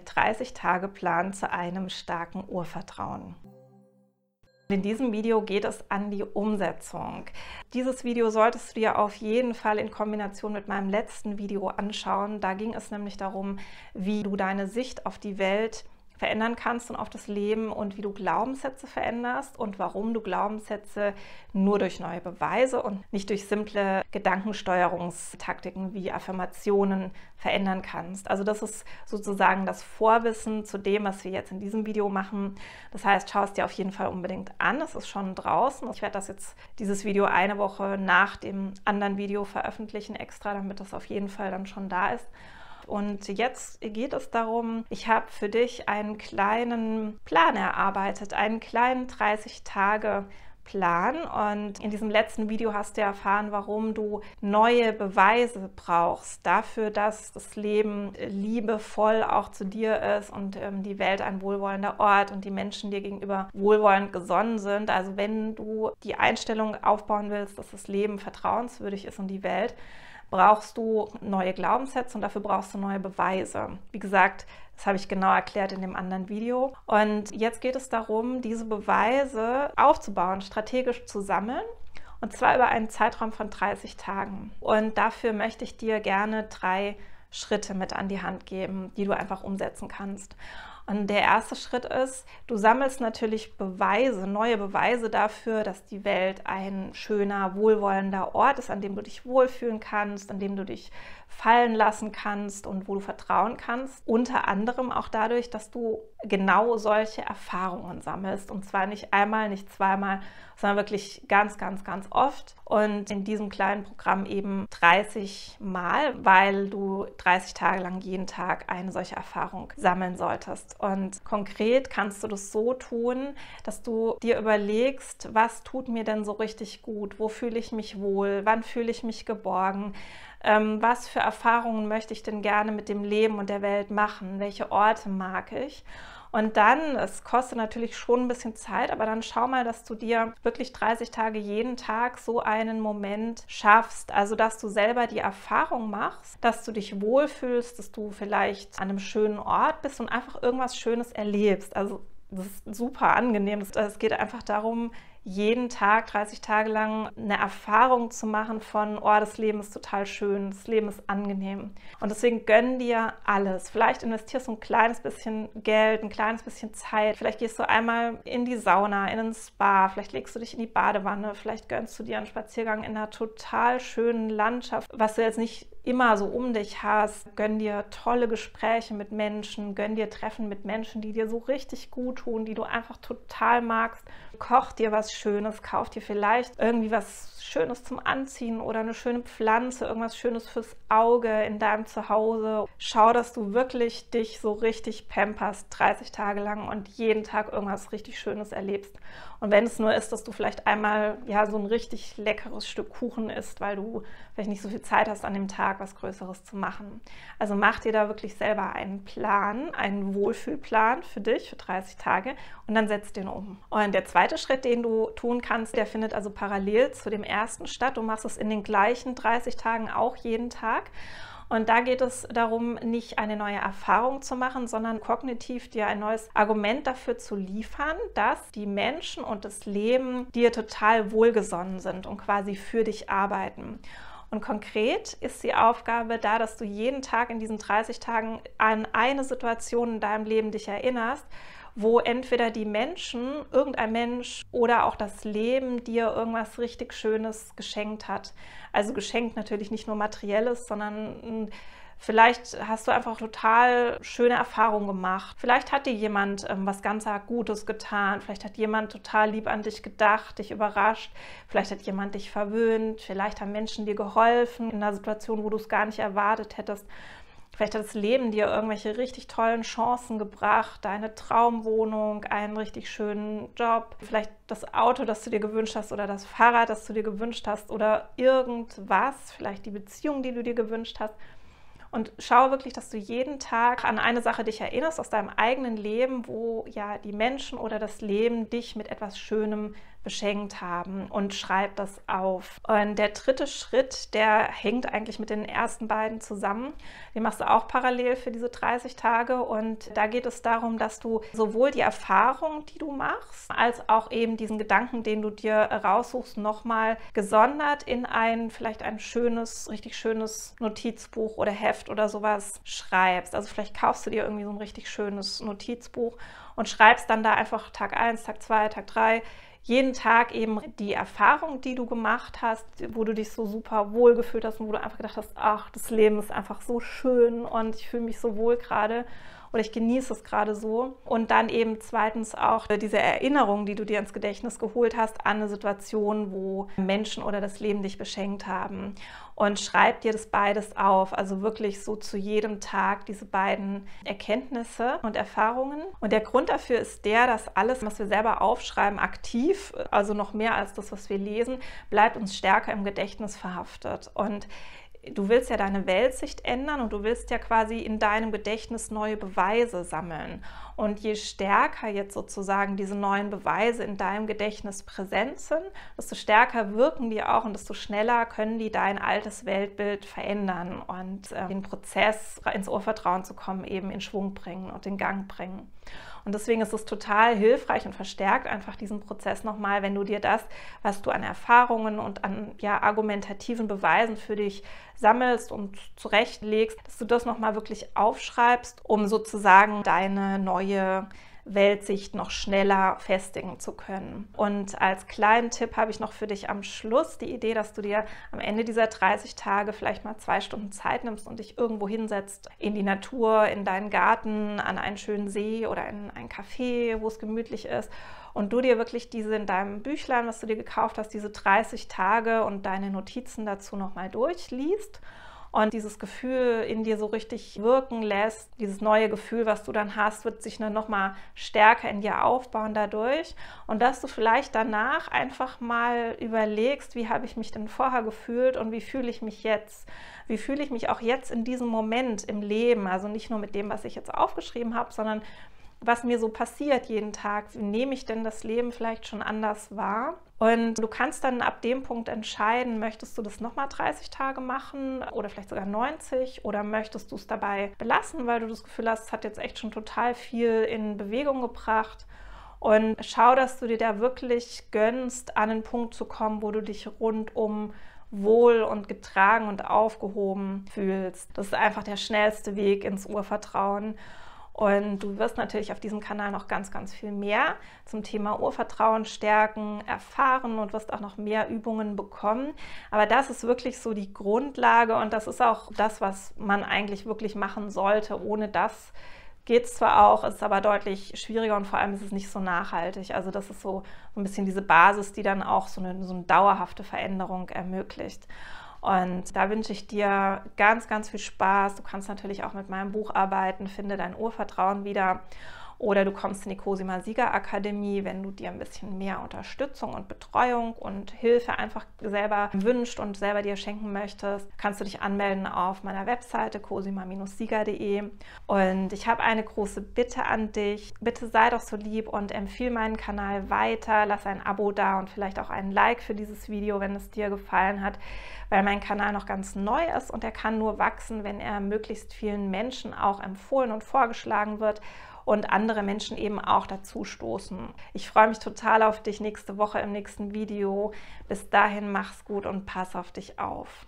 der 30-Tage-Plan zu einem starken Urvertrauen. In diesem Video geht es an die Umsetzung. Dieses Video solltest du dir auf jeden Fall in Kombination mit meinem letzten Video anschauen. Da ging es nämlich darum, wie du deine Sicht auf die Welt verändern kannst und auf das Leben und wie du Glaubenssätze veränderst und warum du Glaubenssätze nur durch neue Beweise und nicht durch simple Gedankensteuerungstaktiken wie Affirmationen verändern kannst. Also das ist sozusagen das Vorwissen zu dem, was wir jetzt in diesem Video machen. Das heißt, schau es dir auf jeden Fall unbedingt an. Es ist schon draußen. Ich werde das jetzt, dieses Video eine Woche nach dem anderen Video veröffentlichen extra, damit das auf jeden Fall dann schon da ist. Und jetzt geht es darum, ich habe für dich einen kleinen Plan erarbeitet, einen kleinen 30 Tage Plan. Und in diesem letzten Video hast du erfahren, warum du neue Beweise brauchst dafür, dass das Leben liebevoll auch zu dir ist und ähm, die Welt ein wohlwollender Ort und die Menschen dir gegenüber wohlwollend gesonnen sind. Also wenn du die Einstellung aufbauen willst, dass das Leben vertrauenswürdig ist und die Welt, brauchst du neue Glaubenssätze und dafür brauchst du neue Beweise. Wie gesagt, das habe ich genau erklärt in dem anderen Video. Und jetzt geht es darum, diese Beweise aufzubauen, strategisch zu sammeln. Und zwar über einen Zeitraum von 30 Tagen. Und dafür möchte ich dir gerne drei Schritte mit an die Hand geben, die du einfach umsetzen kannst. Und der erste Schritt ist, du sammelst natürlich Beweise, neue Beweise dafür, dass die Welt ein schöner, wohlwollender Ort ist, an dem du dich wohlfühlen kannst, an dem du dich fallen lassen kannst und wo du vertrauen kannst. Unter anderem auch dadurch, dass du genau solche Erfahrungen sammelst. Und zwar nicht einmal, nicht zweimal, sondern wirklich ganz, ganz, ganz oft. Und in diesem kleinen Programm eben 30 Mal, weil du 30 Tage lang jeden Tag eine solche Erfahrung sammeln solltest. Und konkret kannst du das so tun, dass du dir überlegst, was tut mir denn so richtig gut? Wo fühle ich mich wohl? Wann fühle ich mich geborgen? Ähm, was für Erfahrungen möchte ich denn gerne mit dem Leben und der Welt machen, welche Orte mag ich. Und dann, es kostet natürlich schon ein bisschen Zeit, aber dann schau mal, dass du dir wirklich 30 Tage jeden Tag so einen Moment schaffst. Also, dass du selber die Erfahrung machst, dass du dich wohlfühlst, dass du vielleicht an einem schönen Ort bist und einfach irgendwas Schönes erlebst. Also, das ist super angenehm. Es geht einfach darum, jeden Tag 30 Tage lang eine Erfahrung zu machen von, oh, das Leben ist total schön, das Leben ist angenehm. Und deswegen gönn dir alles. Vielleicht investierst du ein kleines bisschen Geld, ein kleines bisschen Zeit. Vielleicht gehst du einmal in die Sauna, in ein Spa, vielleicht legst du dich in die Badewanne, vielleicht gönnst du dir einen Spaziergang in einer total schönen Landschaft, was du jetzt nicht immer so um dich hast. Gönn dir tolle Gespräche mit Menschen, gönn dir Treffen mit Menschen, die dir so richtig gut tun, die du einfach total magst. Koch dir was Schönes, kauf dir vielleicht irgendwie was Schönes zum Anziehen oder eine schöne Pflanze, irgendwas Schönes fürs Auge in deinem Zuhause. Schau, dass du wirklich dich so richtig pamperst, 30 Tage lang und jeden Tag irgendwas richtig Schönes erlebst. Und wenn es nur ist, dass du vielleicht einmal ja so ein richtig leckeres Stück Kuchen isst, weil du vielleicht nicht so viel Zeit hast an dem Tag, was Größeres zu machen. Also mach dir da wirklich selber einen Plan, einen Wohlfühlplan für dich für 30 Tage und dann setz den um. Und der zweite Schritt, den du tun kannst, der findet also parallel zu dem ersten statt. Du machst es in den gleichen 30 Tagen auch jeden Tag. Und da geht es darum, nicht eine neue Erfahrung zu machen, sondern kognitiv dir ein neues Argument dafür zu liefern, dass die Menschen und das Leben dir total wohlgesonnen sind und quasi für dich arbeiten. Und konkret ist die Aufgabe da, dass du jeden Tag in diesen 30 Tagen an eine Situation in deinem Leben dich erinnerst, wo entweder die Menschen, irgendein Mensch oder auch das Leben dir irgendwas richtig Schönes geschenkt hat. Also geschenkt natürlich nicht nur materielles, sondern hm, Vielleicht hast du einfach total schöne Erfahrungen gemacht. Vielleicht hat dir jemand ähm, was ganz Gutes getan. Vielleicht hat jemand total lieb an dich gedacht, dich überrascht. Vielleicht hat jemand dich verwöhnt. Vielleicht haben Menschen dir geholfen in einer Situation, wo du es gar nicht erwartet hättest. Vielleicht hat das Leben dir irgendwelche richtig tollen Chancen gebracht, deine Traumwohnung, einen richtig schönen Job, vielleicht das Auto, das du dir gewünscht hast oder das Fahrrad, das du dir gewünscht hast oder irgendwas, vielleicht die Beziehung, die du dir gewünscht hast. Und schaue wirklich, dass du jeden Tag an eine Sache dich erinnerst aus deinem eigenen Leben, wo ja die Menschen oder das Leben dich mit etwas Schönem beschenkt haben und schreib das auf. Und der dritte Schritt, der hängt eigentlich mit den ersten beiden zusammen. Den machst du auch parallel für diese 30 Tage und da geht es darum, dass du sowohl die Erfahrung, die du machst, als auch eben diesen Gedanken, den du dir raussuchst, nochmal gesondert in ein vielleicht ein schönes, richtig schönes Notizbuch oder Heft oder sowas schreibst. Also vielleicht kaufst du dir irgendwie so ein richtig schönes Notizbuch und schreibst dann da einfach Tag 1, Tag 2, Tag 3 jeden Tag eben die Erfahrung, die du gemacht hast, wo du dich so super wohl gefühlt hast und wo du einfach gedacht hast, ach, das Leben ist einfach so schön und ich fühle mich so wohl gerade oder ich genieße es gerade so. Und dann eben zweitens auch diese Erinnerung, die du dir ins Gedächtnis geholt hast an eine Situation, wo Menschen oder das Leben dich beschenkt haben. Und schreib dir das beides auf, also wirklich so zu jedem Tag diese beiden Erkenntnisse und Erfahrungen. Und der Grund dafür ist der, dass alles, was wir selber aufschreiben, aktiv, also noch mehr als das, was wir lesen, bleibt uns stärker im Gedächtnis verhaftet. Und du willst ja deine Weltsicht ändern und du willst ja quasi in deinem Gedächtnis neue Beweise sammeln. Und je stärker jetzt sozusagen diese neuen Beweise in deinem Gedächtnis präsent sind, desto stärker wirken die auch und desto schneller können die dein altes Weltbild verändern und äh, den Prozess ins Urvertrauen zu kommen eben in Schwung bringen und in Gang bringen. Und deswegen ist es total hilfreich und verstärkt einfach diesen Prozess nochmal, wenn du dir das, was du an Erfahrungen und an ja, argumentativen Beweisen für dich sammelst und zurechtlegst, dass du das nochmal wirklich aufschreibst, um sozusagen deine neue Weltsicht noch schneller festigen zu können. Und als kleinen Tipp habe ich noch für dich am Schluss die Idee, dass du dir am Ende dieser 30 Tage vielleicht mal zwei Stunden Zeit nimmst und dich irgendwo hinsetzt, in die Natur, in deinen Garten, an einen schönen See oder in ein Café, wo es gemütlich ist und du dir wirklich diese in deinem Büchlein, was du dir gekauft hast, diese 30 Tage und deine Notizen dazu nochmal durchliest und dieses Gefühl in dir so richtig wirken lässt, dieses neue Gefühl, was du dann hast, wird sich dann nochmal stärker in dir aufbauen dadurch und dass du vielleicht danach einfach mal überlegst, wie habe ich mich denn vorher gefühlt und wie fühle ich mich jetzt? Wie fühle ich mich auch jetzt in diesem Moment im Leben? Also nicht nur mit dem, was ich jetzt aufgeschrieben habe, sondern was mir so passiert jeden Tag. Wie nehme ich denn das Leben vielleicht schon anders wahr? Und du kannst dann ab dem Punkt entscheiden, möchtest du das nochmal 30 Tage machen oder vielleicht sogar 90 oder möchtest du es dabei belassen, weil du das Gefühl hast, es hat jetzt echt schon total viel in Bewegung gebracht. Und schau, dass du dir da wirklich gönnst, an einen Punkt zu kommen, wo du dich rundum wohl und getragen und aufgehoben fühlst. Das ist einfach der schnellste Weg ins Urvertrauen. Und du wirst natürlich auf diesem Kanal noch ganz, ganz viel mehr zum Thema Urvertrauen stärken, erfahren und wirst auch noch mehr Übungen bekommen. Aber das ist wirklich so die Grundlage und das ist auch das, was man eigentlich wirklich machen sollte. Ohne das geht es zwar auch, ist aber deutlich schwieriger und vor allem ist es nicht so nachhaltig. Also das ist so, ein bisschen diese Basis, die dann auch so eine, so eine dauerhafte Veränderung ermöglicht. Und da wünsche ich dir ganz, ganz viel Spaß. Du kannst natürlich auch mit meinem Buch arbeiten, finde dein Urvertrauen wieder. Oder du kommst in die Cosima Sieger Akademie, wenn du dir ein bisschen mehr Unterstützung und Betreuung und Hilfe einfach selber wünscht und selber dir schenken möchtest, kannst du dich anmelden auf meiner Webseite cosima-sieger.de. Und ich habe eine große Bitte an dich. Bitte sei doch so lieb und empfehle meinen Kanal weiter. Lass ein Abo da und vielleicht auch ein Like für dieses Video, wenn es dir gefallen hat, weil mein Kanal noch ganz neu ist und er kann nur wachsen, wenn er möglichst vielen Menschen auch empfohlen und vorgeschlagen wird und andere Menschen eben auch dazu stoßen. Ich freue mich total auf dich nächste Woche im nächsten Video. Bis dahin mach's gut und pass auf dich auf.